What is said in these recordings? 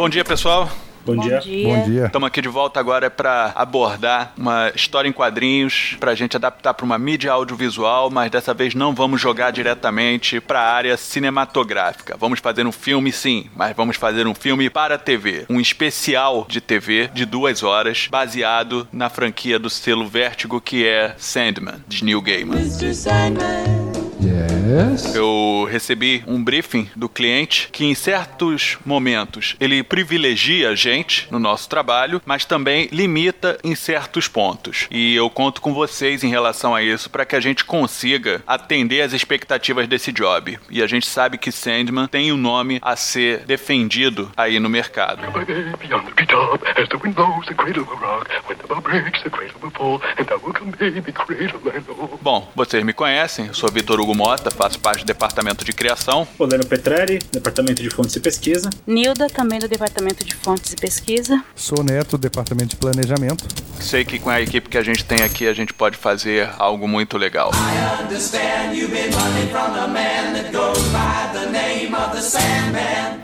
Bom dia, pessoal. Bom, Bom dia. dia. Bom dia. Estamos aqui de volta agora para abordar uma história em quadrinhos para a gente adaptar para uma mídia audiovisual, mas dessa vez não vamos jogar diretamente para a área cinematográfica. Vamos fazer um filme, sim, mas vamos fazer um filme para a TV, um especial de TV de duas horas, baseado na franquia do selo Vértigo que é Sandman de Neil Gaiman. Yes. Eu recebi um briefing do cliente que em certos momentos ele privilegia a gente no nosso trabalho, mas também limita em certos pontos. E eu conto com vocês em relação a isso para que a gente consiga atender as expectativas desse job. E a gente sabe que Sandman tem um nome a ser defendido aí no mercado. Beyond the treetop, as the wind blows, the cradle will rock. When the bow breaks, the cradle will fall, and I will come baby cradle and all. Bom, vocês me conhecem, eu sou Vitor Hugo Mota, faço parte do departamento de criação. Oleno Petrelli, Departamento de Fontes e Pesquisa. Nilda, também do Departamento de Fontes e Pesquisa. Sou Neto, Departamento de Planejamento. Sei que com a equipe que a gente tem aqui a gente pode fazer algo muito legal.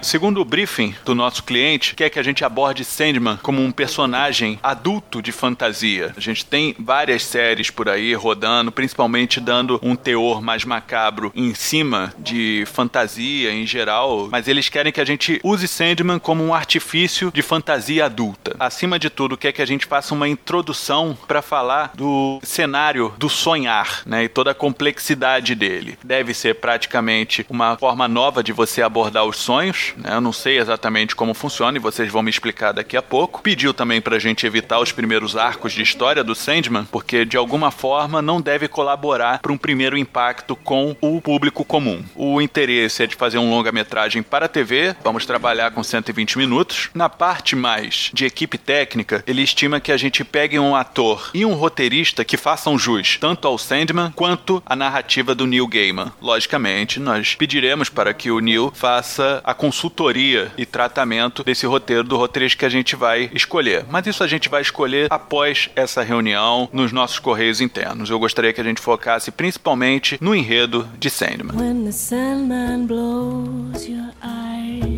Segundo o briefing do nosso cliente, quer que a gente aborde Sandman como um personagem adulto de fantasia. A gente tem várias séries por aí rodando, principalmente dando um teor mais macabro em cima de fantasia em geral, mas eles querem que a gente use Sandman como um artifício de fantasia adulta. Acima de tudo, quer que a gente faça uma introdução para falar do cenário do sonhar, né, e toda a complexidade dele. Deve ser praticamente uma forma nova de você abordar os sonhos, né? Eu não sei exatamente como funciona e vocês vão me explicar daqui a pouco. Pediu também pra gente evitar os primeiros arcos de história do Sandman, porque de alguma forma não deve colaborar para um primeiro impacto com o público comum. O interesse é de fazer um longa-metragem para a TV, vamos trabalhar com 120 minutos. Na parte mais de equipe técnica, ele estima que a gente pegue um ator e um roteirista que façam jus tanto ao Sandman quanto à narrativa do Neil Gaiman. Logicamente, nós pediremos para que o Neil faça a consultoria e tratamento desse roteiro do roteirista que a gente vai escolher. Mas isso a gente vai escolher após essa reunião nos nossos correios internos. Eu gostaria que a gente focasse principalmente no enredo de Sandman. When the Sandman blows your eyes,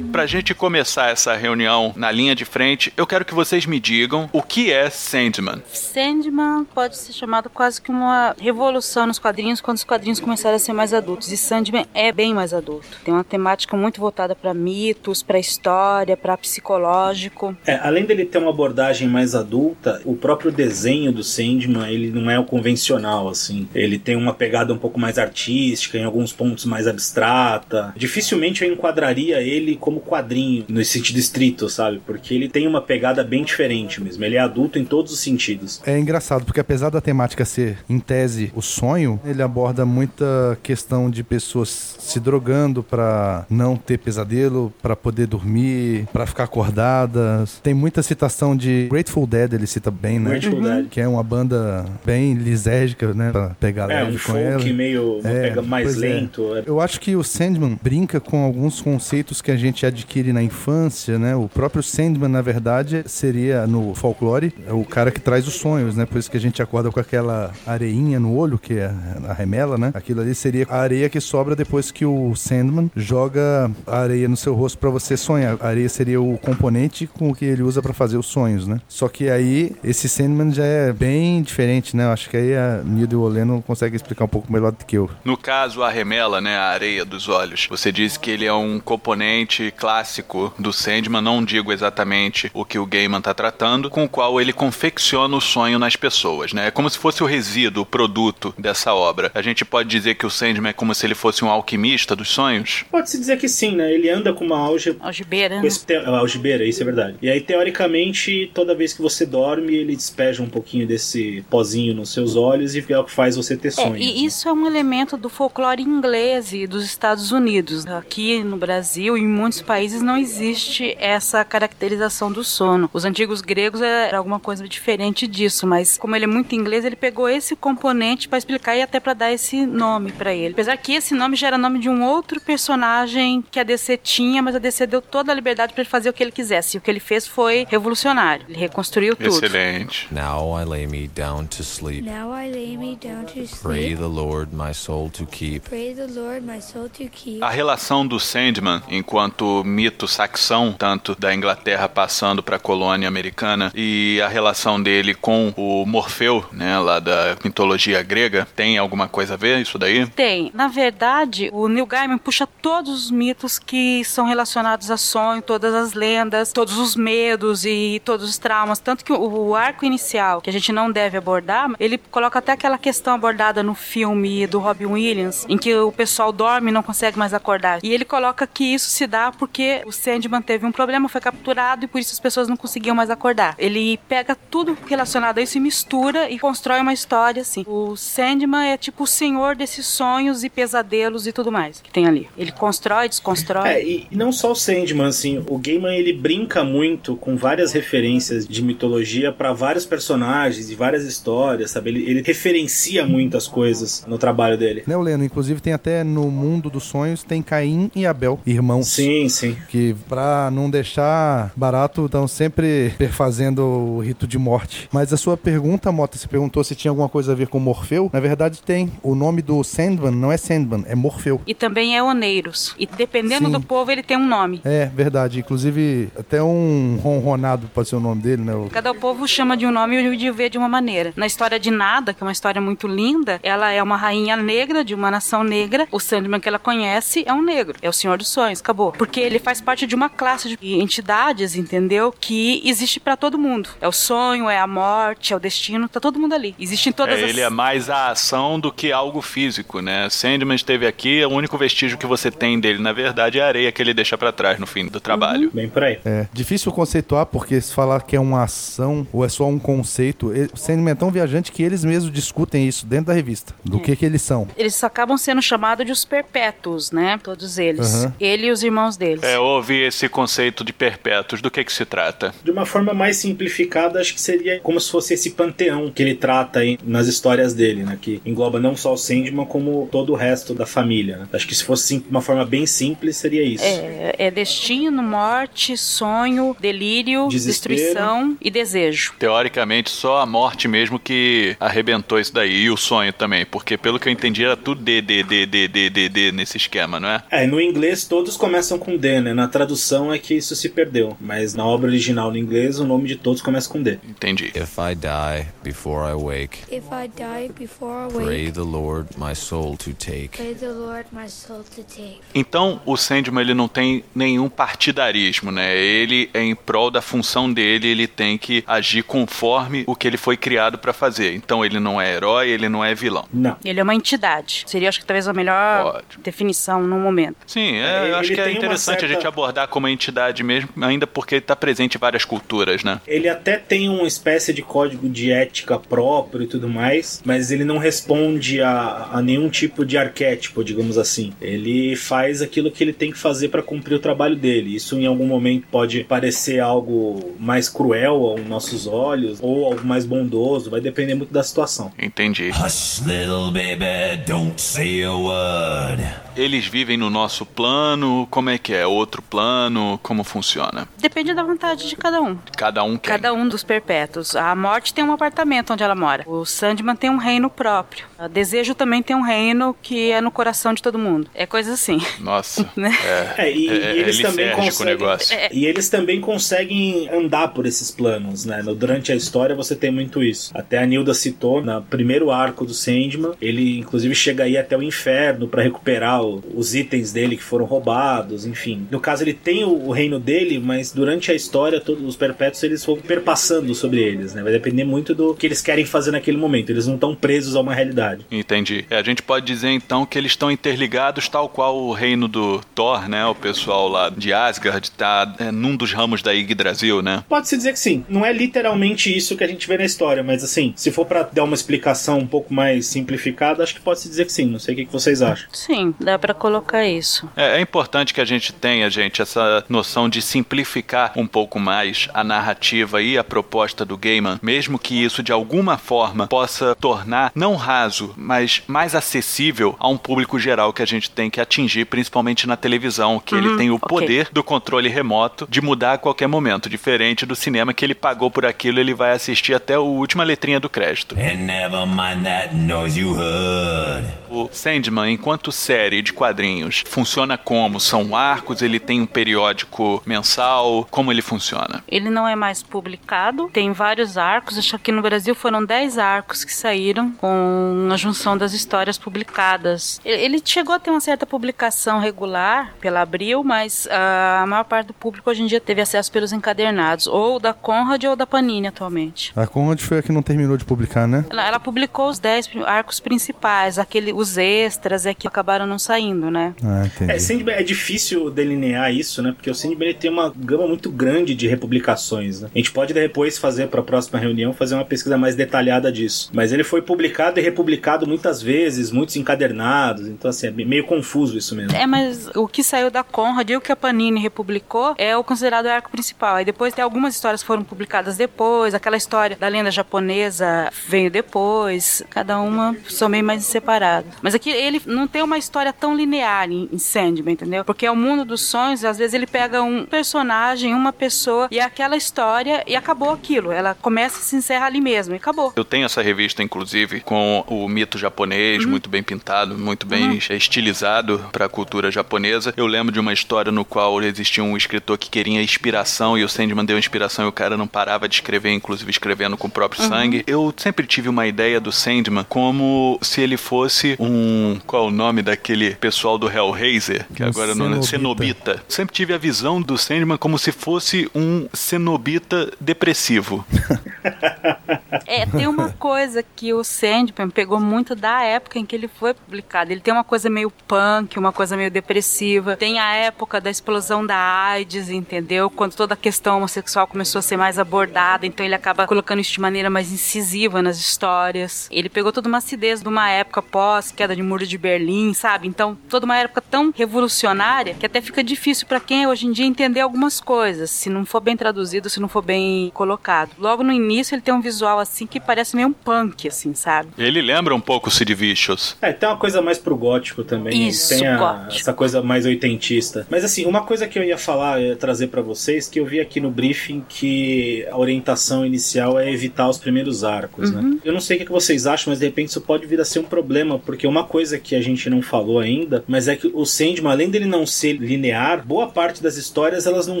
Pra gente começar essa reunião na linha de frente, eu quero que vocês me digam o que é Sandman. Sandman pode ser chamado quase que uma revolução nos quadrinhos quando os quadrinhos começaram a ser mais adultos. E Sandman é bem mais adulto. Tem uma temática muito voltada para mitos, para história, para psicológico. É, além dele ter uma abordagem mais adulta, o próprio desenho do Sandman, ele não é o convencional, assim. Ele tem uma pegada um pouco mais artística, em alguns pontos mais abstrata. Dificilmente eu enquadraria ele como quadrinho, no sentido estrito, sabe? Porque ele tem uma pegada bem diferente mesmo. Ele é adulto em todos os sentidos. É engraçado, porque apesar da temática ser, em tese, o sonho, ele aborda muita questão de pessoas se drogando pra não ter pesadelo, pra poder dormir, pra ficar acordadas. Tem muita citação de Grateful Dead, ele cita bem, né? Grateful Dead. Que é uma banda bem lisérgica, né? Pra pegar É, um com ela. folk meio É, pega mais é. lento. É. Eu acho que o Sandman brinca com alguns conceitos que a gente adquire na infância, né? O próprio Sandman, na verdade, seria no folclore é o cara que traz os sonhos, né? Por isso que a gente acorda com aquela areinha no olho, que é a remela, né? Aquilo ali seria a areia que sobra depois que o Sandman joga a areia no seu rosto para você sonhar. A areia seria o componente com o que ele usa para fazer os sonhos, né? Só que aí esse Sandman já é bem diferente, né? Eu acho que aí a Nildo Oleno consegue explicar um pouco melhor do que eu. No caso, a remela, né, a areia dos olhos, você disse que ele é um componente clássico do Sandman, não digo exatamente o que o Gaiman tá tratando, com o qual ele confecciona o sonho nas pessoas, né? É como se fosse o resíduo, o produto dessa obra. A gente pode dizer que o Sandman é como se ele fosse um alquimista dos sonhos? Pode-se dizer que sim, né? Ele anda com uma álgebra. Algibeira, com né? esse te- algibeira, isso é verdade. E aí, teoricamente, toda vez que você dorme, ele despeja um pouquinho desse pozinho nos seus olhos e é o que faz você ter É, sonhos. e isso é um elemento do folclore inglês e dos Estados Unidos. Aqui no Brasil e em muitos países não existe essa caracterização do sono. Os antigos gregos era alguma coisa diferente disso, mas como ele é muito inglês, ele pegou esse componente para explicar e até para dar esse nome para ele. Apesar que esse nome já era nome de um outro personagem que a DC tinha, mas a DC deu toda a liberdade para ele fazer o que ele quisesse. E o que ele fez foi revolucionário. Ele reconstruiu tudo. Excelente. Now I lay me down to sleep. Now I lay me down to Pray sleep. the Lord my soul to keep. Pray the Lord my soul to keep. A relação do Sandman, enquanto mito saxão, tanto da Inglaterra passando para a colônia americana, e a relação dele com o Morfeu, né, lá da mitologia grega, tem alguma coisa a ver isso daí? Tem. Na verdade, o Neil Gaiman puxa todos os mitos que são relacionados a sonho, todas as lendas, todos os medos e todos os traumas. Tanto que o, arco inicial, que a gente não deve abordar, ele coloca até aquela questão abordada no filme do Robin Williams, em que o pessoal dorme e não consegue mais acordar. E ele coloca que isso se dá porque o Sandman teve um problema, foi capturado e por isso as pessoas não conseguiam mais acordar. Ele pega tudo relacionado a isso e mistura e constrói uma história assim. O Sandman é tipo o senhor desses sonhos e pesadelos e tudo mais que tem ali. Ele constrói, desconstrói. É, e não só o Sandman, assim, o Gaiman ele brinca muito com várias referências de mitologia para vários personagens e várias histórias, sabe? Ele, ele referencia muitas coisas no trabalho dele. Né, o Leno? Inclusive tem até no mundo dos sonhos, tem Caim e Abel, irmãos. Sim, sim. Que pra não deixar barato, estão sempre perfazendo o rito de morte. Mas a sua pergunta, Mota, você perguntou se tinha alguma coisa a ver com Morfeu. Na verdade tem. O nome do Sandman não é Sandman, é Morfeu. E também é Oneiros. E dependendo Sim. do povo, ele tem um nome. É, verdade. Inclusive, até um ronronado pode ser o nome dele, né? Cada povo chama de um nome e o de vê de uma maneira. Na história de Nada, que é uma história muito linda, ela é uma rainha negra de uma nação negra. O Sandman que ela conhece é um negro, é o Senhor dos Sonhos, acabou. Porque ele faz parte de uma classe de entidades, entendeu? Que existe pra todo mundo. É o sonho, é a morte, é o destino, tá todo mundo ali. Existe em todas É, as ele é mais a ação do que algo físico, né? Sandman esteve aqui, o único vestígio que você tem dele, na verdade, é a areia que ele deixa pra trás no fim do trabalho. Bem por aí. É difícil conceituar, porque se falar que é uma ação ou é só um conceito, ele- o Sandman é tão viajante que eles mesmos discutem isso dentro da revista. Do que que eles são. Eles acabam sendo chamados de os perpétuos, né? Todos eles. Aham. Ele e os irmãos deles. É, houve esse conceito de perpétuos. Do que que se trata? De uma forma mais simplificada, acho que seria como se fosse esse panteão que ele trata aí nas histórias dele, né? Que engloba não só o Sandman, como todo o resto da família. né? Acho que se fosse sim- uma forma bem simples, seria isso. É, é destino, morte, sonho, delírio, Desespero. destruição e desejo. Teoricamente, só a morte mesmo que arrebentou isso daí. E o sonho também. Porque, pelo que eu entendi, era tudo D, D, D, D, D, D, D nesse esquema, não é? É, no inglês todos começam com D, né? Na tradução é que isso se perdeu. Mas na obra original no inglês, o nome de todos começa com D. Entendi. If I die before I wake, If I die before I pray wake, the Lord my soul to take. pray the Lord my soul to take. Então, o Sandman ele não tem nenhum partidarismo, né? Ele, em prol da função dele, ele tem que agir conforme o que ele foi criado pra fazer. Então, ele não é herói, ele não é vilão. Não. Ele é uma entidade. Seria, acho que talvez a melhor Ótimo. definição no momento. Sim, é, eu acho que é uma interessante certa- a gente abordar como entidade mesmo, ainda porque ele tá presente em várias culturas, né? Ele até tem uma espécie de código de ética próprio e tudo mais, mas ele não responde a, a nenhum tipo de arquétipo, digamos assim. Ele faz aquilo que ele tem que fazer para cumprir o trabalho dele. Isso em algum momento pode parecer algo mais cruel aos nossos olhos ou algo mais bondoso, vai depender muito da situação. Entendi. Hush, little baby, don't say a word. Eles vivem no nosso plano, como é que é? Outro plano, como funciona? Depende da vontade de cada um. Cada um quer. Cada um dos perpétuos. A morte tem um apartamento onde ela mora. O Sandman tem um reino próprio. O desejo também tem um reino que é no coração de todo mundo. É coisa assim. Nossa. Né? É, É, e, é, e eles é também conseguem. É, E eles também conseguem andar por esses planos, né? No- Durante a história você tem muito isso. Até a Nilda citou, no primeiro arco do Sandman, ele inclusive chega aí até o inferno pra recuperar o- os itens dele que foram roubados, enfim. No caso, ele tem o, o reino dele, mas durante a história, todos os perpétuos eles vão perpassando sobre eles, né? Vai depender muito do que eles querem fazer naquele momento. Eles não estão presos a uma realidade. Entendi. É, a gente pode dizer então que eles estão interligados, tal qual o reino do Thor, né? O pessoal lá de Asgard tá é, num dos ramos da Yggdrasil, né? Pode-se dizer que sim. Não é literalmente isso que a gente vê na história, mas assim, se for pra dar uma explicação um pouco mais simplificada, acho que pode-se dizer que sim. Não sei o que vocês acham. Sim, dá pra colocar isso. É, é importante que a gente tenha, gente, essa noção de simplificar um pouco mais a narrativa e a proposta do Gaiman, mesmo que isso de alguma forma possa tornar não raso, mas mais acessível a um público geral que a gente tem que atingir, principalmente na televisão, que ele Uhum, tem o ok. poder do controle remoto de mudar a qualquer momento, diferente do cinema que ele pagou por aquilo, ele vai assistir até a última letrinha do crédito. And never mind that noise you heard. O Sandman, enquanto série de quadrinhos, funciona como? São arcos? Ele tem um periódico mensal? Como ele funciona? Ele não é mais publicado, tem vários arcos. Acho que aqui no Brasil foram 10 arcos que saíram com a junção das histórias publicadas. Ele chegou a ter uma certa publicação regular pela Abril, mas ah, a maior parte do público hoje em dia teve acesso pelos encadernados, ou da Conrad ou da Panini atualmente. A Conrad foi a que não terminou de publicar, né? Ela, ela publicou os 10 prim- arcos principais, aquele, os extras é que acabaram não saindo, né? Ah, entendi. É, é difícil delinear isso, né? Porque o ele tem uma gama muito grande de republicações. Né? A gente pode depois fazer para a próxima reunião fazer uma pesquisa mais detalhada disso. Mas ele foi publicado e republicado muitas vezes, muitos encadernados. Então assim é meio confuso isso mesmo. É, mas o que saiu da Conrad e o que a Panini republicou é o considerado arco principal. Aí depois tem algumas histórias que foram publicadas depois, aquela história da lenda japonesa veio depois, cada uma são meio mais separadas. Mas aqui ele não tem uma história tão linear em Sandman, entendeu? Porque é o mundo dos sonhos, às vezes ele pega um personagem, uma pessoa e é aquela história e acabou aquilo. Ela começa e se encerra ali mesmo e acabou. Eu tenho essa revista, inclusive, com o mito japonês, muito bem pintado, muito bem estilizado para a cultura japonesa. Eu lembro de uma história no qual existia um escritor que queria inspiração e o Sandman deu inspiração e o cara não parava de escrever, inclusive escrevendo com o próprio sangue. Eu sempre tive uma ideia do Sandman como se ele fosse um. Qual é o nome daquele pessoal do Hellraiser? Que Um agora não cenobita. Cenobita. Sempre tive a visão do Sandman como se fosse um cenobita depressivo. É, tem uma coisa que o Sandman pegou muito da época em que ele foi publicado. Ele tem uma coisa meio punk, uma coisa meio depressiva. Tem a época da explosão da AIDS, entendeu? Quando toda a questão homossexual começou a ser mais abordada, então ele acaba colocando isso de maneira mais incisiva nas histórias. Ele pegou toda uma acidez de uma época pós queda de muro de Berlim, sabe? Então, toda uma época tão revolucionária que até fica difícil pra quem hoje em dia entender algumas coisas, se não for bem traduzido, se não for bem colocado. Logo no início ele tem um visual assim que parece meio um punk, assim, sabe? Ele lembra um pouco o Sid Vicious. É, tem uma coisa mais pro gótico também. Isso, tem a- gótico. essa coisa mais oitentista. Mas assim, uma coisa que eu ia falar, eu ia trazer pra vocês, que eu vi aqui no briefing que a orientação inicial é evitar os primeiros arcos, Uhum. né? Eu não sei o que que vocês acham, mas de repente isso pode vir a ser um problema, porque uma coisa que a gente não falou ainda, mas é que o Sandman, além dele não ser linear, boa parte das histórias elas não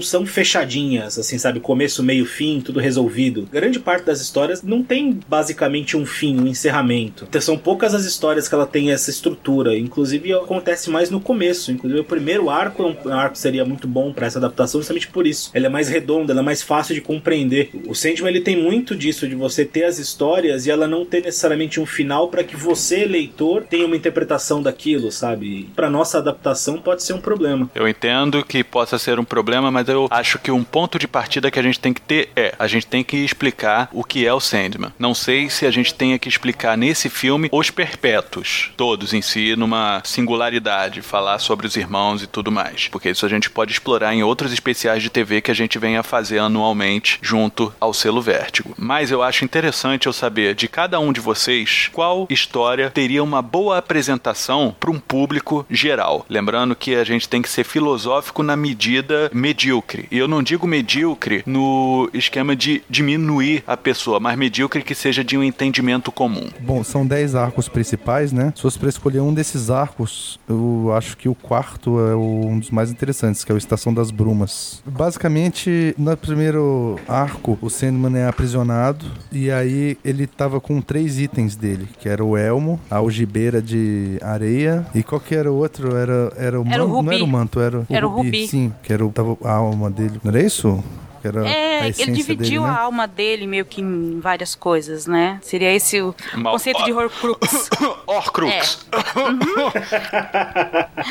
são fechadinhas, assim, sabe? Começo, meio, fim, tudo resolvido. Grande parte das histórias não tem basicamente um fim, um encerramento. Então, são poucas as histórias que ela tem essa estrutura. Inclusive acontece mais no começo. Inclusive o primeiro arco é um arco que seria muito bom para essa adaptação, justamente por isso. Ela é mais redonda, ela é mais fácil de compreender. O Sandman ele tem muito disso de você ter as histórias e ela não ter necessariamente um final para que você, leitor, tenha uma interpretação daquilo, sabe? Para nossa adaptação pode ser um problema. Eu entendo que possa ser um problema, mas eu acho que um ponto de partida que a gente tem que ter é: a gente tem que explicar o que é o Sandman. Não sei se a gente tenha que explicar nesse filme os perpétuos, todos em si, numa singularidade, falar sobre os irmãos e tudo mais. Porque isso a gente pode explorar em outros especiais de TV que a gente venha fazer anualmente junto ao selo Vértigo. Mas eu acho interessante eu saber de cada um de vocês qual história teria uma boa apresentação para um público geral. Lembrando que a gente tem que ser filosófico na medida medíocre. E eu não digo medíocre no esquema de diminuir a pessoa, mas medíocre que seja de um entendimento comum. Bom, são 10 arcos principais, né? Se fosse pra escolher um desses arcos, eu acho que o quarto é o- um dos mais interessantes, que é o Estação das Brumas. Basicamente, no primeiro arco, o Sandman é aprisionado e aí ele tava com três itens dele, que era o elmo, a algibeira de areia. E qual que era o outro? Era, era o Era o manto? Não rubi. era o manto, era o Era o rubi. rubi. Sim, que era o, tava a alma dele. Não era isso? Que era a É, essência ele dividiu dele, né? a alma dele meio que em várias coisas, né? Seria esse o Mal- conceito de Horcrux. Horcrux.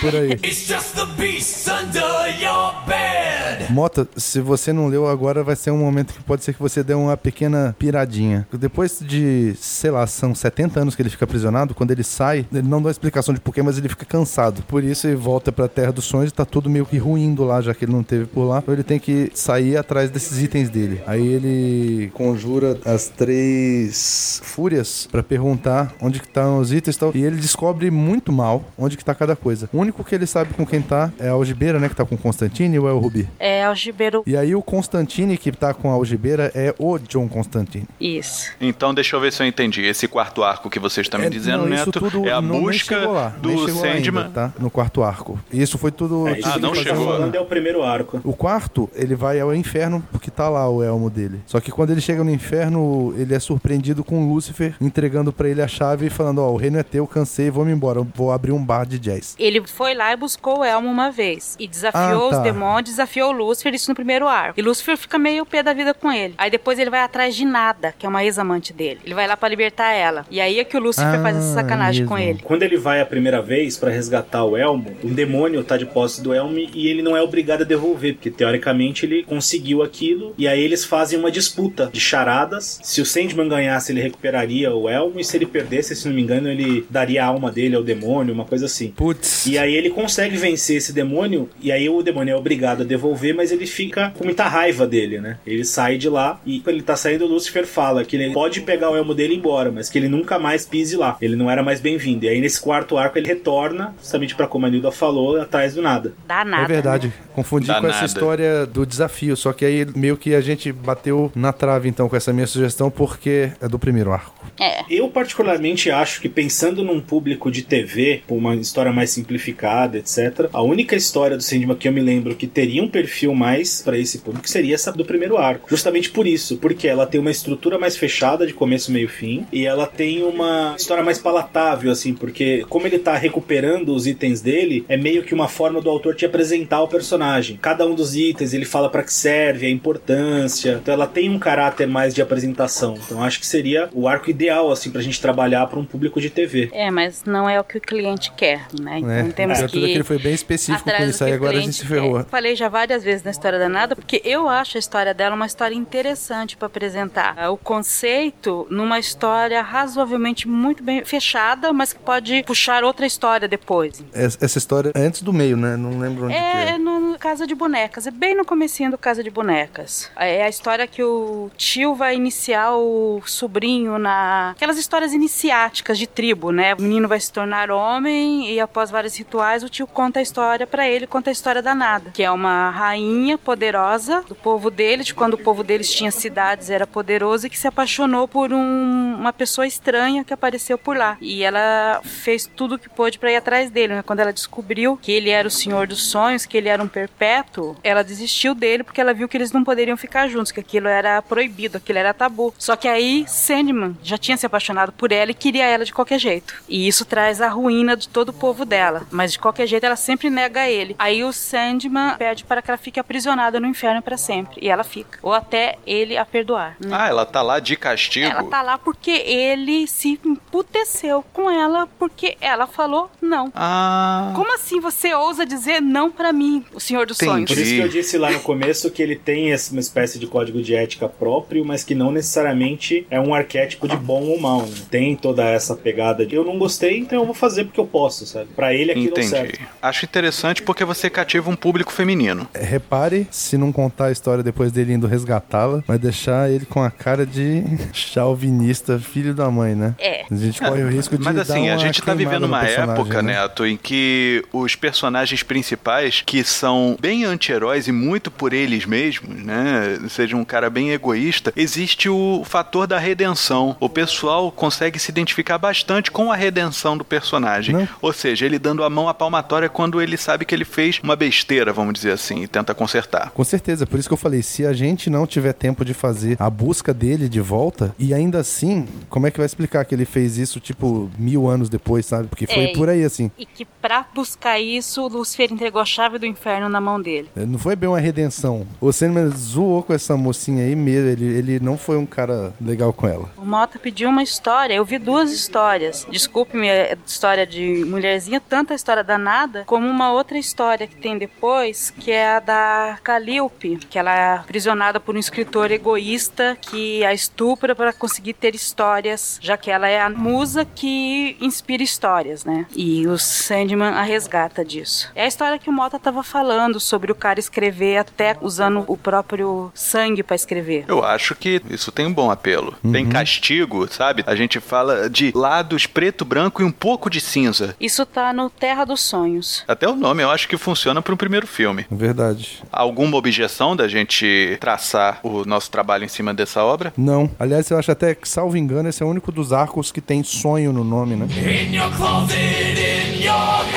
Por aí. It's just the beast under your bed. Mota, se você não leu agora, vai ser um momento que pode ser que você dê uma pequena piradinha. Depois de, sei lá, são 70 anos que ele fica aprisionado, quando ele sai, ele não dá explicação de porquê, mas ele fica cansado. Por isso ele volta pra Terra dos Sonhos e tá tudo meio que ruindo lá, já que ele não teve por lá. Então ele tem que sair atrás desses itens dele. Aí ele conjura as três fúrias pra perguntar onde que estão os itens e tal. E ele descobre muito mal onde que tá cada coisa. O único que ele sabe com quem tá é a algibeira, né, que tá com o Constantine ou é o Rubi? É, Algibeiro. E aí o Constantine que tá com a algibeira é o John Constantine. Isso. Então, deixa eu ver se eu entendi. Esse quarto arco que você está me É, dizendo, não, isso Neto, tudo é a não- busca lá, do Sandman. ainda, tá? No quarto arco. Isso foi tudo... É, isso Ah, não tá chegou. falando é o primeiro arco. O quarto, ele vai ao inferno porque tá lá o elmo dele. Só que quando ele chega no inferno, ele é surpreendido com Lúcifer entregando pra ele a chave e falando: Ó, o reino é teu, cansei, vou me embora, vou abrir um bar de jazz. Ele foi lá e buscou o Elmo uma vez. E desafiou Ah, tá. os demônios, desafiou o Lúcifer, isso no primeiro arco. E Lúcifer fica meio pé da vida com ele. Aí depois ele vai atrás de Nada, que é uma ex-amante dele. Ele vai lá pra libertar ela. E aí é que o Lúcifer Ah, faz essa sacanagem com mesmo. ele. Quando ele vai a primeira vez pra resgatar o Elmo, um demônio tá de posse do Elmo e ele não é obrigado a devolver, porque teoricamente ele conseguiu aquilo. E aí eles fazem uma disputa de charadas. Se o Sandman ganhasse, ele recuperaria o Elmo, e se ele perdesse, se não me engano, ele daria a alma dele ao demônio, uma coisa assim. Putz. E aí ele consegue vencer esse demônio, e aí o demônio é obrigado a devolver, mas ele fica com muita raiva dele, né? Ele sai de lá e quando ele tá saindo, o Lucifer fala que ele pode pegar o elmo dele e ir embora, mas que ele nunca mais pise lá. Ele não era mais bem-vindo. E aí nesse quarto arco ele retorna, justamente pra como a Nilda falou, atrás do nada. Dá nada. É verdade, né? confundi Dá com essa nada. história do desafio, só que aí meio que a gente bateu na trave então com essa minha sugestão, porque é do primeiro arco. É. Eu particularmente acho que pensando num público de TV, com uma história mais simplificada, etc, a única história do Sandman que eu me lembro que teria um perfil mais pra esse público seria essa do primeiro arco. Justamente por isso, porque ela tem uma estrutura mais fechada de começo, meio e fim, e ela tem uma história mais palatável assim, porque como ele tá recuperando os itens dele, é meio que uma forma do autor te apresentar o personagem. Cada um dos itens ele fala pra que serve, a importância. Então ela tem um caráter mais de apresentação. Então acho que seria o arco ideal assim pra gente trabalhar pra um público de TV. É, mas não é o que o cliente quer, né? Então É, temos é, que... tudo aquilo foi bem específico com isso que aí, agora a gente se ferrou. quer. Falei já várias vezes na história da Nada, porque eu acho a história dela uma história interessante pra apresentar. O conceito numa história razoavelmente muito bem fechada, mas que pode puxar outra história depois. Essa história é antes do meio, né? Não lembro onde que É, é. é no no Casa de Bonecas, é bem no comecinho do Casa de Bonecas. É a história que o tio vai iniciar o sobrinho na... Aquelas histórias iniciáticas de tribo, né? O menino vai se tornar homem e após vários rituais o tio conta a história pra ele, conta a história da Nada, que é uma rainha poderosa do povo dele, de quando o povo deles tinha cidades, era poderoso e que se apaixonou por um- uma pessoa estranha que apareceu por lá. E ela fez tudo o que pôde pra ir atrás dele, né? Quando ela descobriu que ele era o senhor dos sonhos, que ele era um perpétuo, ela desistiu dele porque ela viu que eles não poderiam ficar juntos, que aquilo era proibido, aquilo era tabu. Só que aí Sandman já tinha se apaixonado por ela e queria ela de qualquer jeito. E isso traz a ruína de todo o povo dela. Mas de qualquer jeito ela sempre nega ele. Aí o Sandman pede para que ela fique aprisionada no inferno para sempre. E ela fica. Ou até ele a perdoar. né? Ah, ela tá lá de castigo? Ela tá lá porque ele se emputeceu com ela porque ela falou não. Ah. Como assim você ousa dizer não pra mim, o Senhor dos Entendi. Por Sonhos? isso que eu disse lá no começo que ele tem essa- uma espécie de código de ética próprio, mas que não necessariamente é um arquétipo de bom ou mal. Né? Tem toda essa pegada de eu não gostei, então eu vou fazer porque eu posso, sabe? Pra ele aquilo é Entendi. certo. Acho interessante porque você cativa um público feminino. É, Repare, se não contar a história depois dele indo resgatá-la, vai deixar ele com a cara de chauvinista, filho da mãe, né? É. A gente corre o risco de Mas dar assim, a gente tá vivendo uma época, né? Neto, em que os personagens principais, que são são bem anti-heróis e muito por eles mesmos, né? Seja um cara bem egoísta, existe o fator da redenção. O pessoal consegue se identificar bastante com a redenção do personagem. Não. Ou seja, ele dando a mão à palmatória quando ele sabe que ele fez uma besteira, vamos dizer assim, e tenta consertar. Com certeza, por isso que eu falei, se a gente não tiver tempo de fazer a busca dele de volta, e ainda assim, como é que vai explicar que ele fez isso, tipo, mil anos depois, sabe? Porque foi É, por aí, assim. E que pra buscar isso, Lúcifer entregou a chave do inferno na mão dele. Não foi bem uma redenção. O Sandman zoou com essa mocinha aí mesmo, ele, ele não foi um cara legal com ela. O Mota pediu uma história, eu vi duas histórias. Desculpe-me a história de mulherzinha, tanto a história danada, como uma outra história que tem depois, que é a da Calíope, que ela é aprisionada por um escritor egoísta que a estupra para conseguir ter histórias, já que ela é a musa que inspira histórias, né? E o Sandman a resgata disso. É a história que o Mota tava falando sobre o cara escrever até usando o próprio sangue para escrever. Eu acho que isso tem um bom apelo. Tem castigo, sabe? A gente fala de lados preto, branco e um pouco de cinza. Isso tá no Terra dos Sonhos. Até o nome eu acho que funciona para um primeiro filme. Verdade. Alguma objeção da gente traçar o nosso trabalho em cima dessa obra? Não. Aliás, eu acho até que, salvo engano, esse é o único dos arcos que tem sonho no nome, né? In your your head.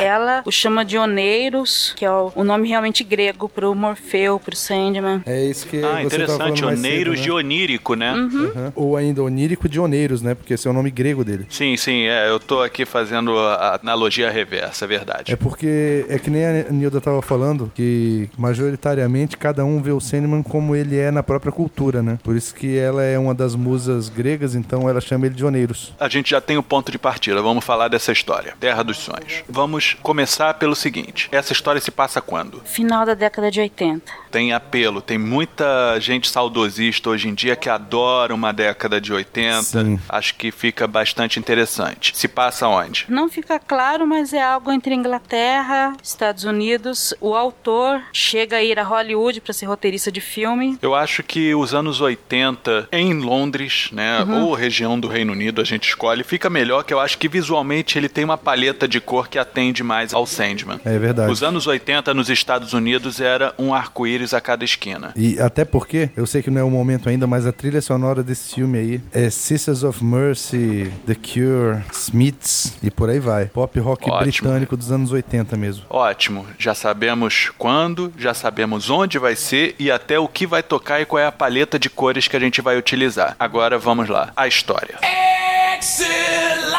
Ela o chama de Oneiros, que é o, o nome realmente grego pro Morfeu, pro Sandman. É isso que Ah, você tava falando interessante. Oneiros cedo, de né? onírico, né? Aham. Ou ainda onírico de oneiros, né? Porque esse é o nome grego dele. Sim, sim, é, eu tô aqui fazendo a a analogia reversa, é verdade. É porque é que nem a Nilda tava falando, que majoritariamente cada um vê o Sandman como ele é na própria cultura, né? Por isso que ela é uma das musas gregas, então ela chama ele de oneiros. A gente já tem o ponto de partida, vamos falar dessa história. Terra dos Sonhos. Vamos começar pelo seguinte: essa história se passa quando? Final da década de 80. Tem apelo, tem muita gente saudosista hoje em dia que adora uma década de 80. Sim. Acho que fica bastante interessante. Se passa onde? Não fica claro, mas é algo entre Inglaterra, Estados Unidos. O autor chega a ir a Hollywood para ser roteirista de filme. Eu acho que os anos 80 em Londres, né, ou região do Reino Unido, a gente escolhe, fica melhor que eu acho que visualmente ele tem uma paleta de cor que atende mais ao Sandman. É verdade. Os anos 80 nos Estados Unidos era um arco-íris a cada esquina. E até porque, eu sei que não é o momento ainda, mas a trilha sonora desse filme aí é Sisters of Mercy, The Cure, Smiths e por aí vai. Pop rock Ótimo. britânico dos anos 80 mesmo. Ótimo, já sabemos quando, já sabemos onde vai ser e até o que vai tocar e qual é a paleta de cores que a gente vai utilizar. Agora vamos lá, a história. Excellent.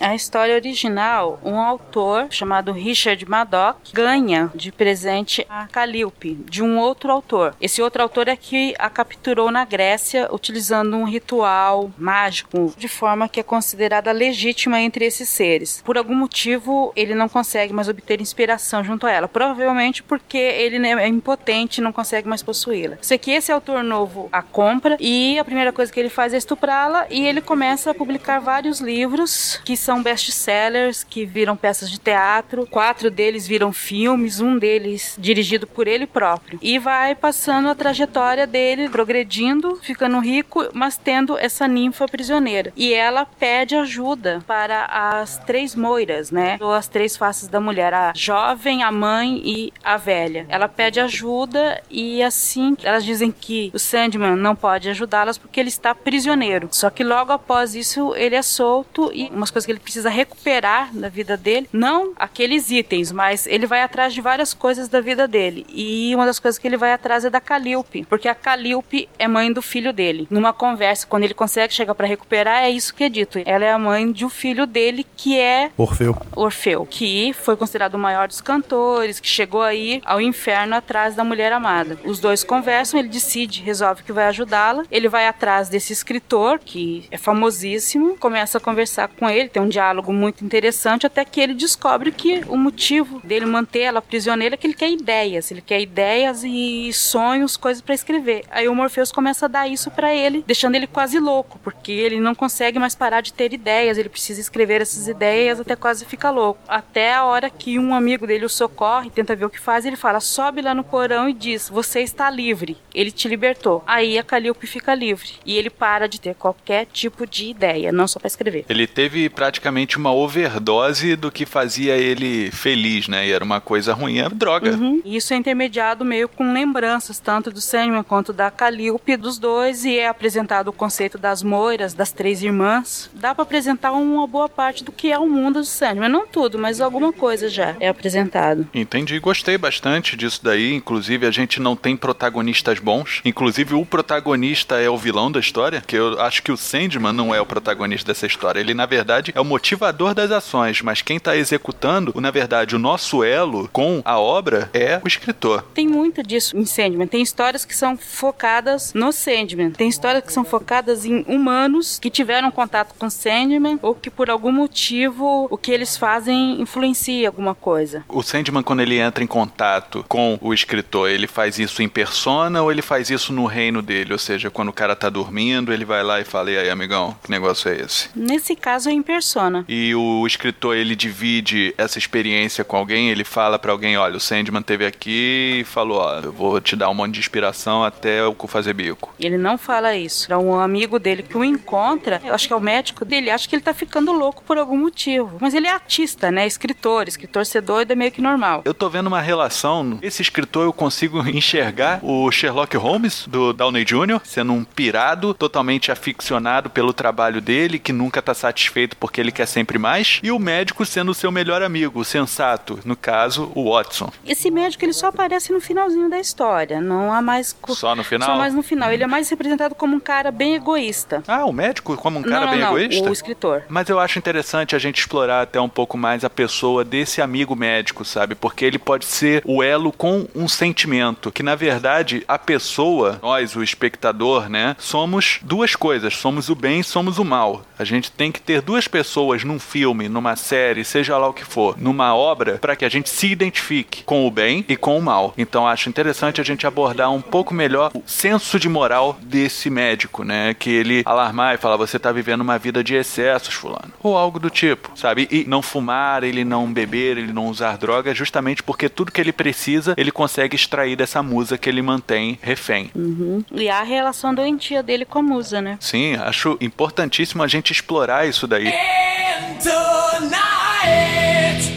A história original, um autor chamado Richard Madoc ganha de presente a Calíope, de um outro autor. Esse outro autor é que a capturou na Grécia utilizando um ritual mágico, de forma que é considerada legítima entre esses seres. Por algum motivo, ele não consegue mais obter inspiração junto a ela. Provavelmente porque ele é impotente e não consegue mais possuí-la. Sei que esse autor novo a compra e a primeira coisa que ele faz é estuprá-la e ele começa a publicar vários livros que são best-sellers, que viram peças de teatro. Quatro deles viram filmes, um deles dirigido por ele próprio. E vai passando a trajetória dele, progredindo, ficando rico, mas tendo essa ninfa prisioneira. E ela pede ajuda para as três moiras, né? Ou as três faces da mulher, a jovem, a mãe e a velha. Ela pede ajuda e assim elas dizem que o Sandman não pode ajudá-las porque ele está prisioneiro. Só que logo após isso ele é solto e umas coisas que ele precisa recuperar da vida dele, não aqueles itens, mas ele vai atrás de várias coisas da vida dele. E uma das coisas que ele vai atrás é da Calíope, porque a Calíope é mãe do filho dele. Numa conversa, quando ele consegue chegar para recuperar, é isso que é dito. Ela é a mãe de um filho dele que é Orfeu. Orfeu, que foi considerado o maior dos cantores, que chegou aí ao inferno atrás da mulher amada. Os dois conversam, ele decide, resolve que vai ajudá-la. Ele vai atrás desse escritor, que é famosíssimo, começa a conversar com ele, tem um diálogo muito interessante, até que ele descobre que o motivo dele manter ela prisioneira é que ele quer ideias, ele quer ideias e sonhos, coisas para escrever. Aí o Morpheus começa a dar isso para ele, deixando ele quase louco, porque ele não consegue mais parar de ter ideias, ele precisa escrever essas ideias até quase fica louco. Até a hora que um amigo dele o socorre, tenta ver o que faz, ele fala: sobe lá no porão e diz: Você está livre. Ele te libertou. Aí a Calíope fica livre. E ele para de ter qualquer tipo de ideia, não só para escrever. Ele teve praticamente praticamente uma overdose do que fazia ele feliz, né? E era uma coisa ruim, é droga. Uhum. Isso é intermediado meio com lembranças, tanto do Sandman quanto da Calliope, dos dois, e é apresentado o conceito das moiras, das três irmãs. Dá para apresentar uma boa parte do que é o mundo do Sandman. Não tudo, mas alguma coisa já é apresentado. Entendi, gostei bastante disso daí. Inclusive, a gente não tem protagonistas bons. Inclusive, o protagonista é o vilão da história, que eu acho que o Sandman não é o protagonista dessa história. Ele, na verdade, é o motivador das ações, mas quem tá executando, na verdade, o nosso elo com a obra é o escritor. Tem muito disso em Sandman. Tem histórias que são focadas no Sandman. Tem histórias que são focadas em humanos que tiveram contato com Sandman ou que por algum motivo o que eles fazem influencia alguma coisa. O Sandman, quando ele entra em contato com o escritor, ele faz isso em persona ou ele faz isso no reino dele? Ou seja, quando o cara tá dormindo, ele vai lá e fala: E aí, amigão, que negócio é esse? Nesse caso é em persona. E o escritor, ele divide essa experiência com alguém, ele fala pra alguém: Olha, o Sandman teve aqui e falou: Ó, eu vou te dar um monte de inspiração até o cu fazer bico. Ele não fala isso. É um amigo dele que o encontra, eu acho que é o médico dele, acha que ele tá ficando louco por algum motivo. Mas ele é artista, né? Escritor. Escritor ser doido é meio que normal. Eu tô vendo uma relação. Esse escritor eu consigo enxergar o Sherlock Holmes do Downey Jr. sendo um pirado, totalmente aficionado pelo trabalho dele, que nunca tá satisfeito porque ele quer sempre mais, e o médico sendo o seu melhor amigo, o sensato, no caso, o Watson. Esse médico ele só aparece no finalzinho da história. Não há mais. Só no final? Só mais no final. Ele é mais representado como um cara bem egoísta. Ah, o médico como um cara não, não, bem não, egoísta? O escritor. Mas eu acho interessante a gente explorar até um pouco mais a pessoa desse amigo médico, sabe? Porque ele pode ser o elo com um sentimento. Que na verdade, a pessoa, nós, o espectador, né? Somos duas coisas: somos o bem e somos o mal. A gente tem que ter duas pessoas num filme, numa série, seja lá o que for, numa obra, para que a gente se identifique com o bem e com o mal. Então acho interessante a gente abordar um pouco melhor o senso de moral desse médico, né? Que ele alarmar e falar: você tá vivendo uma vida de excessos, fulano. Ou algo do tipo, sabe? E não fumar, ele não beber, ele não usar droga, justamente porque tudo que ele precisa, ele consegue extrair dessa musa que ele mantém refém. Uhum. E a relação doentia dele com a musa, né? Sim, acho importantíssimo a gente explorar isso daí.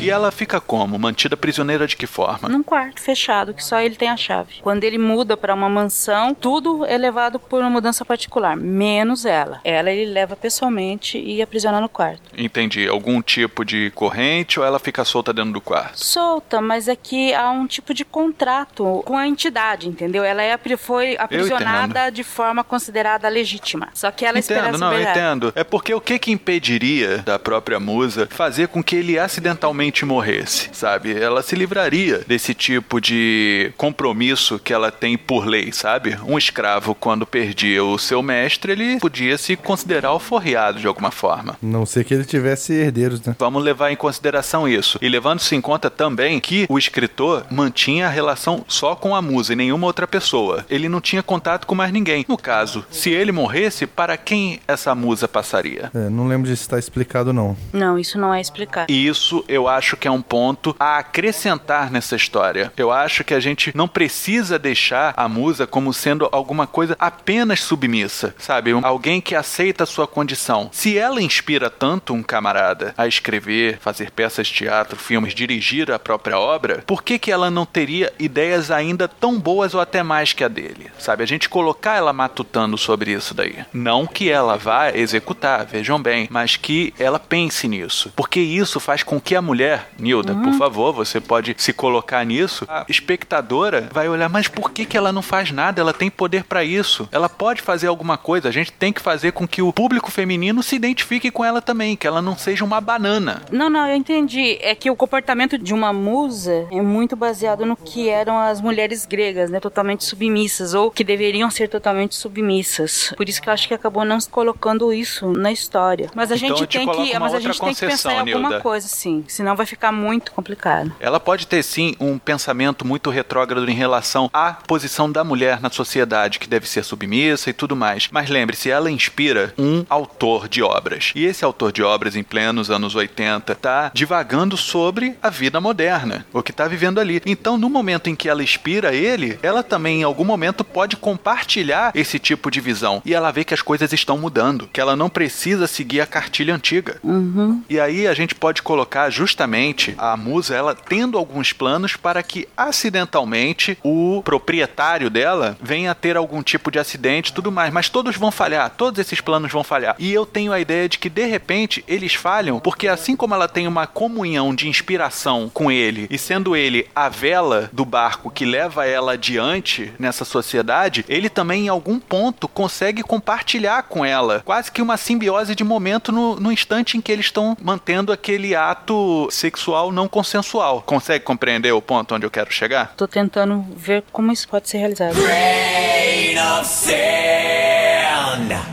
E ela fica como? Mantida prisioneira de que forma? Num quarto fechado, que só ele tem a chave. Quando ele muda pra uma mansão, tudo é levado por uma mudança particular, menos ela. Ela ele leva pessoalmente e aprisiona no quarto. Entendi. Algum tipo de corrente ou ela fica solta dentro do quarto? Solta, mas é que há um tipo de contrato com a entidade, entendeu? Ela é, foi aprisionada de forma considerada legítima. Só que ela espera Entendo, essa não, eu liberdade. entendo. É porque o que que impediria da própria musa fazer com que ele acidentalmente morresse, sabe? Ela se livraria desse tipo de compromisso que ela tem por lei, sabe? Um escravo, quando perdia o seu mestre, ele podia se considerar alforriado de alguma forma. Não sei que ele tivesse herdeiros, né? Vamos levar em consideração isso. E levando-se em conta também que o escritor mantinha a relação só com a musa e nenhuma outra pessoa. Ele não tinha contato com mais ninguém. No caso, se ele morresse, para quem essa musa passaria? É, não lembro de se está explicado, não. Não, isso não é explicado. E isso eu acho que é um ponto a acrescentar nessa história. Eu acho que a gente não precisa deixar a musa como sendo alguma coisa apenas submissa, sabe? Alguém que aceita a sua condição. Se ela inspira tanto um camarada a escrever, fazer peças de teatro, filmes, dirigir a própria obra, por que que ela não teria ideias ainda tão boas ou até mais que a dele? Sabe? A gente colocar ela matutando sobre isso daí. Não que ela vá executar, vejam bem, mas que ela pense nisso. Porque isso faz com que a mulher, Nilda, por favor, você pode se colocar nisso. A espectadora vai olhar, mas por que que ela não faz nada? Ela tem poder pra isso. Ela pode fazer alguma coisa. A gente tem que fazer com que o público feminino se identifique com ela também, que ela não seja uma banana. Não, não, eu entendi. É que o comportamento de uma musa é muito baseado no que eram as mulheres gregas, né? Totalmente submissas, ou que deveriam ser totalmente submissas. Por isso que eu acho que acabou não colocando isso na história. Mas a Então gente eu te tem coloco que. uma Mas a outra gente tem que pensar em concessão, alguma Nilda. coisa, sim. Senão vai vai ficar muito complicado. Ela pode ter sim um pensamento muito retrógrado em relação à posição da mulher na sociedade, que deve ser submissa e tudo mais. Mas lembre-se, ela inspira um autor de obras. E esse autor de obras, em plenos anos 80, tá divagando sobre a vida moderna, o que tá vivendo ali. Então, no momento em que ela inspira ele, ela também em algum momento pode compartilhar esse tipo de visão. E ela vê que as coisas estão mudando, que ela não precisa seguir a cartilha antiga. Uhum. E aí a gente pode colocar justamente a musa, ela tendo alguns planos para que acidentalmente o proprietário dela venha a ter algum tipo de acidente tudo mais. Mas todos vão falhar, todos esses planos vão falhar. E eu tenho a ideia de que de repente eles falham, porque assim como ela tem uma comunhão de inspiração com ele, e sendo ele a vela do barco que leva ela adiante nessa sociedade, ele também em algum ponto consegue compartilhar com ela, quase que uma simbiose de momento no, no instante em que eles estão mantendo aquele ato sexual não consensual. Consegue compreender o ponto onde eu quero chegar? Tô tentando ver como isso pode ser realizado. Rain of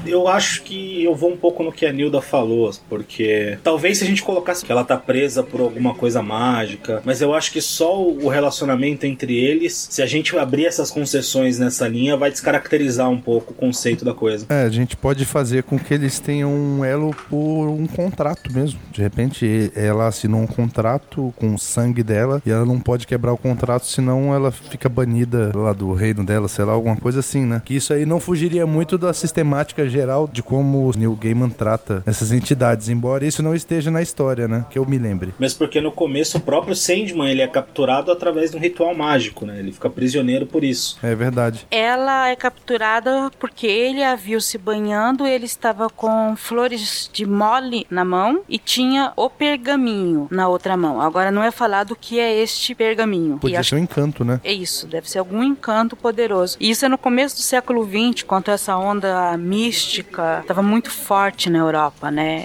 Eu acho que eu vou um pouco no que a Nilda falou, porque talvez se a gente colocasse que ela tá presa por alguma coisa mágica, mas eu acho que só o relacionamento entre eles, se a gente abrir essas concessões nessa linha, vai descaracterizar um pouco o conceito da coisa. É, a gente pode fazer com que eles tenham um elo por um contrato mesmo. De repente, ela assinou um contrato com o sangue dela e ela não pode quebrar o contrato, senão ela fica banida lá do reino dela, sei lá, alguma coisa assim, né? Que isso aí não fugiria muito da sistemática geral de como o Neil Gaiman trata essas entidades, embora isso não esteja na história, né? Que eu me lembre. Mas porque no começo o próprio Sandman ele é capturado através de um ritual mágico, né? Ele fica prisioneiro por isso. É verdade. Ela é capturada porque ele a viu se banhando, ele estava com flores de mole na mão e tinha o pergaminho na outra mão. Agora não é falado o que é este pergaminho. E Podia ser um encanto, né? É isso, deve ser algum encanto poderoso. E isso é no começo do século XX, quando essa onda mística estava muito forte na Europa, né?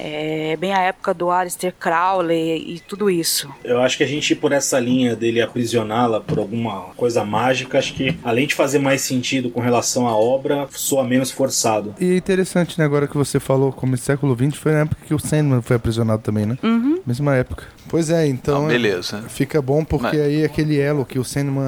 É bem a época do Aleister Crowley e tudo isso. Eu acho que a gente ir por essa linha dele aprisioná-la por alguma coisa mágica, acho que além de fazer mais sentido com relação à obra, soa menos forçado. E é interessante, né? Agora que você falou como esse século XX, foi na época que o Sandman foi aprisionado também, né? Uhum. Mesma época. Pois é, então. Não, é- beleza. Fica bom porque Mas- aí aquele elo que o Sandman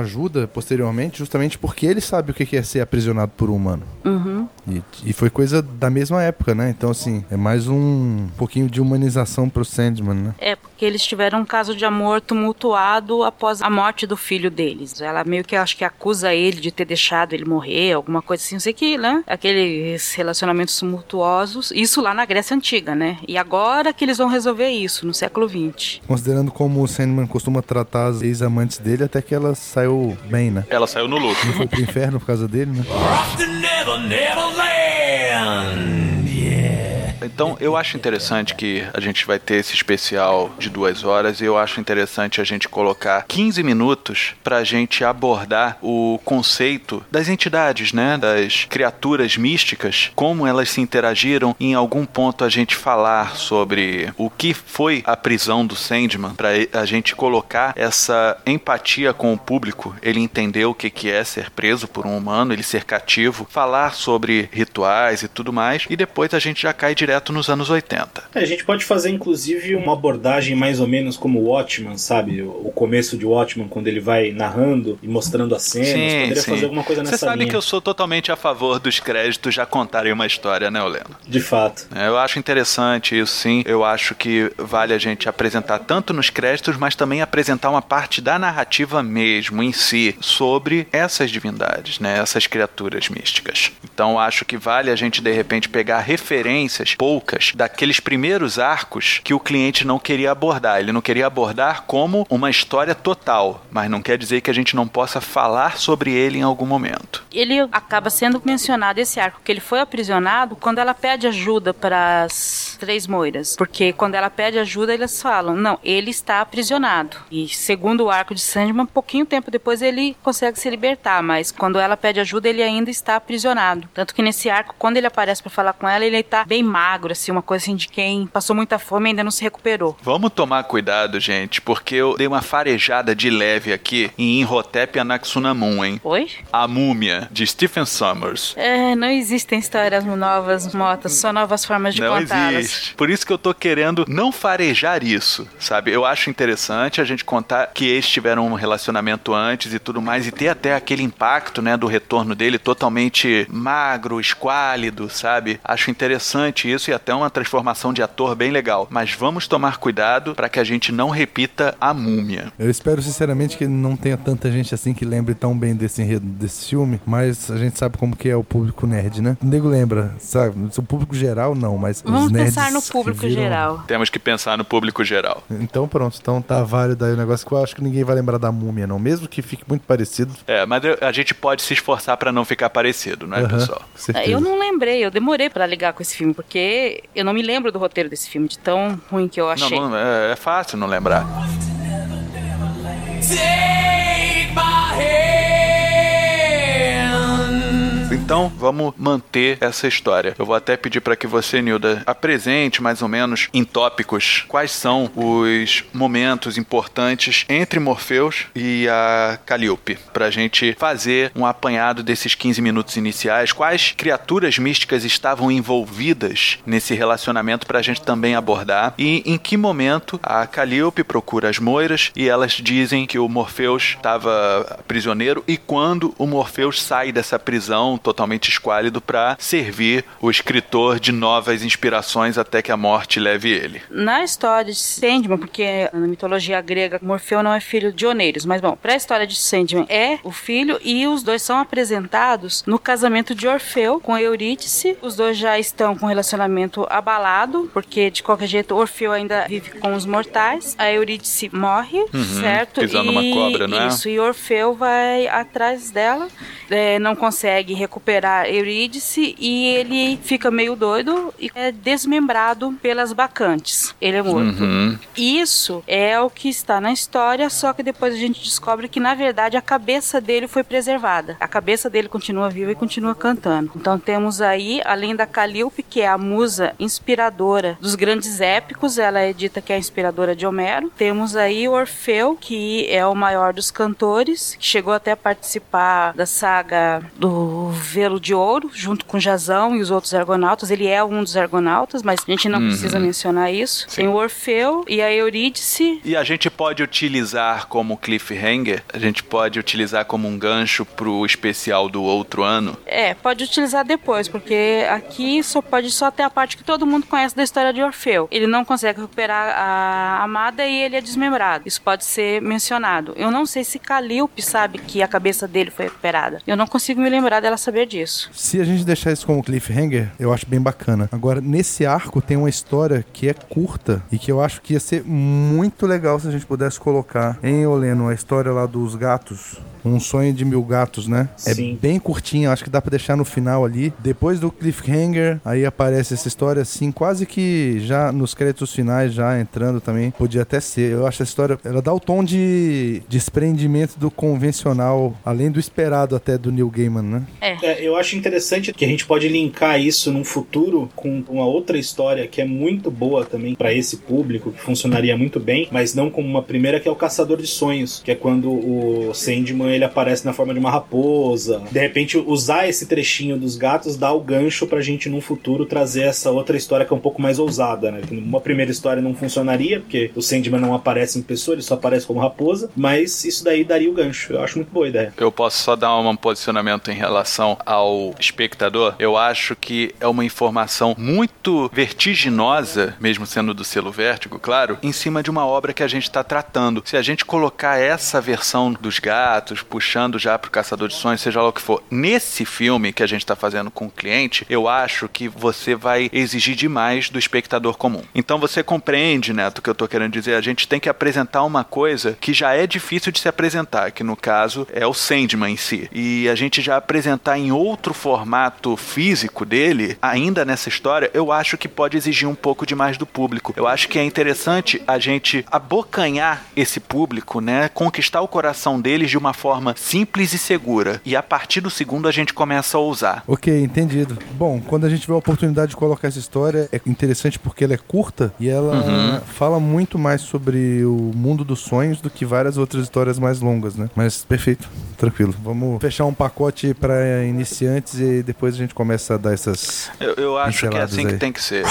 ajuda posteriormente, justamente porque ele sabe o que é ser aprisionado por um humano. Uhum. E, e foi coisa da mesma época, né? Então, assim, é mais um pouquinho de humanização pro Sandman, né? É, porque eles tiveram um caso de amor tumultuado após a morte do filho deles. Ela meio que acho que acusa ele de ter deixado ele morrer, alguma coisa assim, não sei que, né? Aqueles relacionamentos tumultuosos. Isso lá na Grécia Antiga, né? E agora que eles vão resolver isso, no século XX. Considerando como o Sandman costuma tratar as ex-amantes dele, até que ela saiu bem, né? Ela saiu no lucro. Não foi pro inferno por causa dele, né? Off to Never, Never Land. Yeah. Então, eu acho interessante que a gente vai ter esse especial de duas horas e eu acho interessante a gente colocar 15 minutos pra gente abordar o conceito das entidades, né? Das criaturas místicas, como elas se interagiram em algum ponto a gente falar sobre o que foi a prisão do Sandman, pra a gente colocar essa empatia com o público, ele entender o que que é ser preso por um humano, ele ser cativo, falar sobre rituais e tudo mais, e depois a gente já cai direto nos anos 80. É, a gente pode fazer inclusive uma abordagem mais ou menos como o Watchman, sabe? O começo de Watchman, quando ele vai narrando e mostrando as cenas. Poderia fazer alguma coisa Você nessa sabe linha. que eu sou totalmente a favor dos créditos já contarem uma história, né, Oleno? De fato. É, Eu acho interessante isso, sim. Eu acho que vale a gente apresentar tanto nos créditos, mas também apresentar uma parte da narrativa mesmo, em si, sobre essas divindades, né? Essas criaturas místicas. Então acho que vale a gente, de repente, pegar referências poucas daqueles primeiros arcos que o cliente não queria abordar. Ele não queria abordar como uma história total, mas não quer dizer que a gente não possa falar sobre ele em algum momento. Ele acaba sendo mencionado esse arco que ele foi aprisionado quando ela pede ajuda para as três moiras, porque quando ela pede ajuda eles falam, não, ele está aprisionado. E segundo o arco de Sandman, pouquinho tempo depois ele consegue se libertar, mas quando ela pede ajuda ele ainda está aprisionado. Tanto que nesse arco, quando ele aparece para falar com ela, ele tá bem magro assim, uma coisa assim de quem passou muita fome e ainda não se recuperou. Vamos tomar cuidado, gente, porque eu dei uma farejada de leve aqui em Imhotep Anaxunamun, hein? Oi? A Múmia, de Stephen Summers. É, não existem histórias novas, motas, só novas formas de não contá-las. existe. Por isso que eu tô querendo não farejar isso, sabe? Eu acho interessante a gente contar que eles tiveram um relacionamento antes e tudo mais, e ter até aquele impacto, né, do retorno dele totalmente magro, esquálido, sabe? Acho interessante isso e até uma transformação de ator bem legal. Mas vamos tomar cuidado para que a gente não repita a múmia. Eu espero sinceramente que não tenha tanta gente assim que lembre tão bem desse enredo desse filme, mas a gente sabe como que é o público nerd, né? O nego lembra, sabe? O público geral não, mas Vamos os nerds pensar no público viram- geral. Temos que pensar no público geral. Então pronto, então tá válido aí o negócio que eu acho que ninguém vai lembrar da múmia não, mesmo que fique muito parecido. É, mas eu- a gente pode se esforçar para não ficar parecido, não é, pessoal? Eu não lembrei, eu demorei pra ligar com esse filme, porque eu não me lembro do roteiro desse filme, de tão ruim que eu Não, achei. não, é, é fácil não lembrar. My Então, vamos manter essa história. Eu vou até pedir para que você, Nilda, apresente mais ou menos em tópicos quais são os momentos importantes entre Morpheus e a Calliope, pra gente fazer um apanhado desses 15 minutos iniciais, quais criaturas místicas estavam envolvidas nesse relacionamento pra gente também abordar? E em que momento a Calliope procura as moiras e elas dizem que o Morpheus estava prisioneiro? E quando o Morpheus sai dessa prisão totalmente esquálido para servir o escritor de novas inspirações até que a morte leve ele. Na história de Sandman, porque na mitologia grega Morfeu não é filho de Oneiros, mas bom, pra história de Sandman é o filho e os dois são apresentados no casamento de Orfeu com Eurídice. Os dois já estão com um relacionamento abalado, porque de qualquer jeito Orfeu ainda vive com os mortais. A Eurídice morre, certo? pisando numa cobra, não é? Isso, e Orfeu vai atrás dela, é, não consegue recuperar Eurídice e ele fica meio doido e é desmembrado pelas bacantes. Ele é morto. Uhum. Isso é o que está na história, só que depois a gente descobre que na verdade a cabeça dele foi preservada. A cabeça dele continua viva e continua cantando. Então temos aí, além da Calíope, que é a musa inspiradora dos grandes épicos, ela é dita que é a inspiradora de Homero. Temos aí Orfeu, que é o maior dos cantores, que chegou até a participar da saga do Velo de Ouro, junto com Jazão e os outros argonautas. Ele é um dos argonautas, mas a gente não precisa mencionar isso. Tem o Orfeu e a Eurídice. E a gente pode utilizar como cliffhanger, a gente pode utilizar como um gancho pro especial do outro ano. É, pode utilizar depois, porque aqui só pode só ter a parte que todo mundo conhece da história de Orfeu. Ele não consegue recuperar a amada e ele é desmembrado. Isso pode ser mencionado. Eu não sei se Calíope sabe que a cabeça dele foi recuperada. Eu não consigo me lembrar dela saber disso. Se a gente deixar isso como cliffhanger, eu acho bem bacana. Agora, nesse arco tem uma história que é curta e que eu acho que ia ser muito legal se a gente pudesse colocar em Oleno a história lá dos gatos. Um sonho de mil gatos, né? Sim. É bem curtinha, acho que dá pra deixar no final ali. Depois do cliffhanger, aí aparece essa história assim, quase que já nos créditos finais, já entrando também. Podia até ser. Eu acho essa história, ela dá o tom de desprendimento do convencional, além do esperado até do Neil Gaiman, né? É, eu acho interessante que a gente pode linkar isso num futuro com uma outra história que é muito boa também pra esse público, que funcionaria muito bem, mas não como uma primeira, que é o Caçador de Sonhos, que é quando o Sandman ele aparece na forma de uma raposa. De repente, usar esse trechinho dos gatos dá o gancho pra gente num futuro trazer essa outra história que é um pouco mais ousada, né? Uma primeira história não funcionaria, porque o Sandman não aparece em pessoa, ele só aparece como raposa, mas isso daí daria o gancho. Eu acho muito boa a ideia. Eu posso só dar um posicionamento em relação ao espectador. Eu acho que é uma informação muito vertiginosa, mesmo sendo do selo Vértigo, claro, em cima de uma obra que a gente está tratando. Se a gente colocar essa versão dos gatos, puxando já pro Caçador de Sonhos, seja lá o que for, nesse filme que a gente está fazendo com o cliente, eu acho que você vai exigir demais do espectador comum. Então você compreende, Neto, o que eu tô querendo dizer? A gente tem que apresentar uma coisa que já é difícil de se apresentar, que no caso é o Sandman em si. E a gente já apresentar em outro formato físico dele, ainda nessa história, eu acho que pode exigir um pouco demais do público. Eu acho que é interessante a gente abocanhar esse público, né? Conquistar o coração deles de uma forma forma simples e segura. E a partir do segundo a gente começa a ousar. Ok, entendido. Bom, quando a gente vê a oportunidade de colocar essa história, é interessante porque ela é curta e ela Uhum. fala muito mais sobre o mundo dos sonhos do que várias outras histórias mais longas, né? Mas perfeito, tranquilo. Vamos fechar um pacote para iniciantes e depois a gente começa a dar essas. Eu, eu acho que é assim que aí. tem que ser.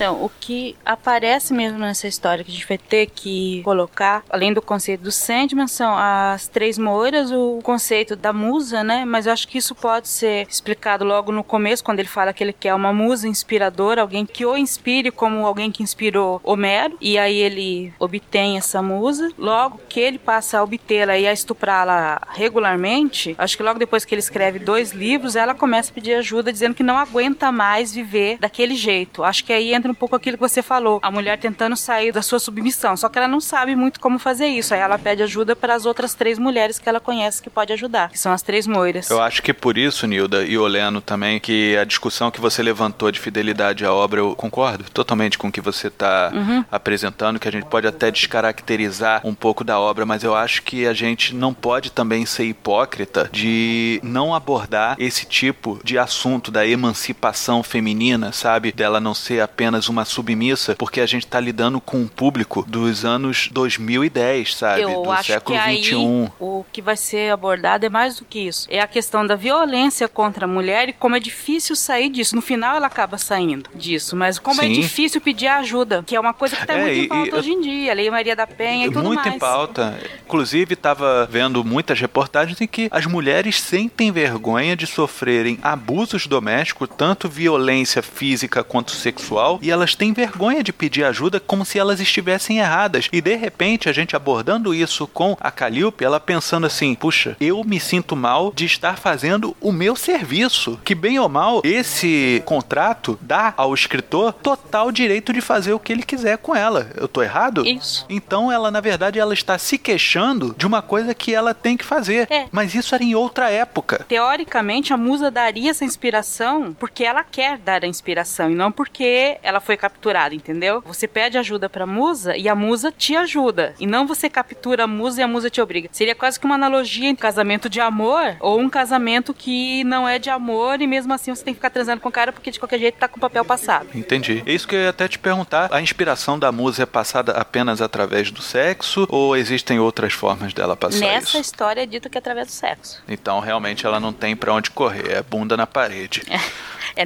Então, o que aparece mesmo nessa história que a gente vai ter que colocar, além do conceito do Sandman, são as três moiras, o conceito da musa, né? Mas eu acho que isso pode ser explicado logo no começo, quando ele fala que ele quer uma musa inspiradora, alguém que o inspire como alguém que inspirou Homero, e aí ele obtém essa musa. Logo que ele passa a obtê-la e a estuprá-la regularmente, acho que logo depois que ele escreve dois livros, ela começa a pedir ajuda, dizendo que não aguenta mais viver daquele jeito. Acho que aí entra um pouco aquilo que você falou, a mulher tentando sair da sua submissão, só que ela não sabe muito como fazer isso. Aí ela pede ajuda para as outras três mulheres que ela conhece que pode ajudar, que são as três moiras. Eu acho que por isso, Nilda e Oleno também, que a discussão que você levantou de fidelidade à obra, eu concordo totalmente com o que você está apresentando, que a gente pode até descaracterizar um pouco da obra, mas eu acho que a gente não pode também ser hipócrita de não abordar esse tipo de assunto da emancipação feminina, sabe? Dela não ser apenas uma submissa, porque a gente tá lidando com um público dos anos 2010, sabe? Eu Do acho século que aí 21. o que vai ser abordado é mais do que isso. É a questão da violência contra a mulher e como é difícil sair disso. No final ela acaba saindo disso, mas como é Sim. difícil pedir ajuda, que é uma coisa que tá É, muito e- em pauta e- hoje em dia. A Lei Maria da Penha e tudo muito mais. em pauta. Inclusive, estava vendo muitas reportagens em que as mulheres sentem vergonha de sofrerem abusos domésticos, tanto violência física quanto sexual, e elas têm vergonha de pedir ajuda como se elas estivessem erradas. E de repente, a gente abordando isso com a Calliope, ela pensando assim: puxa, eu me sinto mal de estar fazendo o meu serviço. Que bem ou mal, esse contrato dá ao escritor total direito de fazer o que ele quiser com ela. Eu tô errado? Isso. Então ela, na verdade, ela está se queixando de uma coisa que ela tem que fazer. É. Mas isso era em outra época. Teoricamente, a musa daria essa inspiração porque ela quer dar a inspiração e não porque ela foi capturada, entendeu? Você pede ajuda pra musa e a musa te ajuda. E não você captura a musa e a musa te obriga. Seria quase que uma analogia entre casamento de amor ou um casamento que não é de amor e mesmo assim você tem que ficar transando com o cara porque de qualquer jeito tá com o papel passado. Entendi. É isso que eu ia até te perguntar. A inspiração da musa é passada apenas através do sexo ou existem outras formas dela passar Nessa isso? história é dito que é através do sexo. Então realmente ela não tem pra onde correr, é bunda na parede. É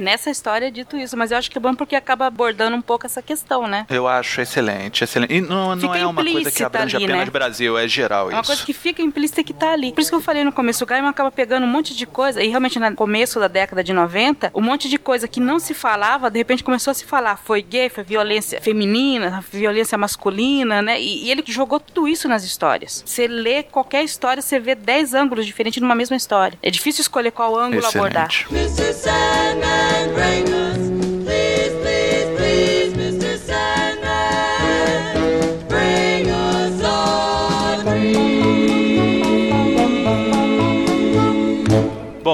nessa história dito isso, mas eu acho que é bom porque acaba abordando um pouco essa questão, né? Eu acho excelente, excelente. E não, não é uma coisa que abrange ali, apenas né? Brasil, é geral É uma isso. coisa que fica implícita que tá ali. Por isso que eu falei no começo, o Gaiman acaba pegando um monte de coisa, e realmente no começo da década de 90, um monte de coisa que não se falava, de repente começou a se falar. Foi gay, foi violência feminina, violência masculina, né? E, e ele jogou tudo isso nas histórias. Você lê qualquer história, você vê 10 ângulos diferentes numa mesma história. É difícil escolher qual ângulo abordar. Excelente.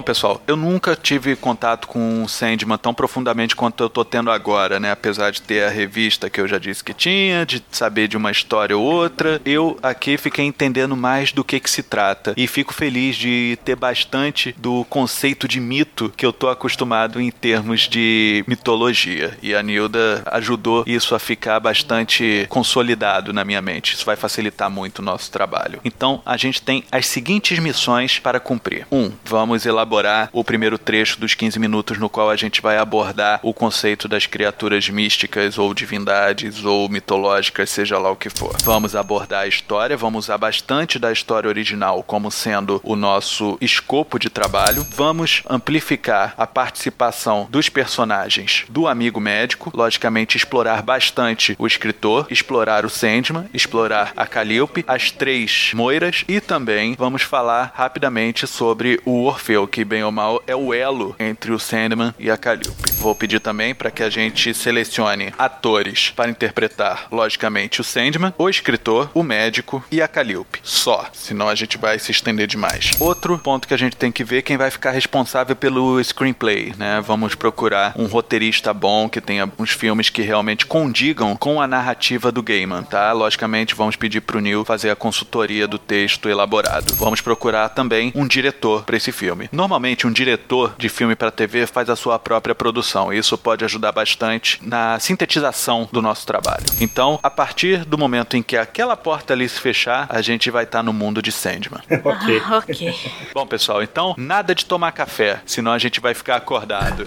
Bom, pessoal, eu nunca tive contato com o Sandman tão profundamente quanto eu tô tendo agora, né? Apesar de ter a revista que eu já disse que tinha, de saber de uma história ou outra, eu aqui fiquei entendendo mais do que que se trata. E fico feliz de ter bastante do conceito de mito que eu tô acostumado em termos de mitologia. E a Nilda ajudou isso a ficar bastante consolidado na minha mente. Isso vai facilitar muito o nosso trabalho. Então, a gente tem as seguintes missões para cumprir. Um, vamos elaborar o primeiro trecho dos 15 minutos no qual a gente vai abordar o conceito das criaturas místicas ou divindades ou mitológicas, seja lá o que for. Vamos abordar a história, vamos usar bastante da história original como sendo o nosso escopo de trabalho. Vamos amplificar a participação dos personagens do amigo médico, logicamente explorar bastante o escritor, explorar o Sandman, explorar a Calliope, as três moiras e também vamos falar rapidamente sobre o Orfeu, que bem ou mal, é o elo entre o Sandman e a Calliope. Vou pedir também para que a gente selecione atores para interpretar, logicamente, o Sandman, o escritor, o médico e a Calliope. Só, senão a gente vai se estender demais. Outro ponto que a gente tem que ver é quem vai ficar responsável pelo screenplay, né? Vamos procurar um roteirista bom que tenha uns filmes que realmente condigam com a narrativa do Gaiman, tá? Logicamente, vamos pedir pro Neil fazer a consultoria do texto elaborado. Vamos procurar também um diretor para esse filme. Normalmente, um diretor de filme para TV faz a sua própria produção. Isso pode ajudar bastante na sintetização do nosso trabalho. Então, a partir do momento em que aquela porta ali se fechar, a gente vai estar no mundo de Sandman. ok. Ah, ok. Bom, pessoal, então nada de tomar café, senão a gente vai ficar acordado.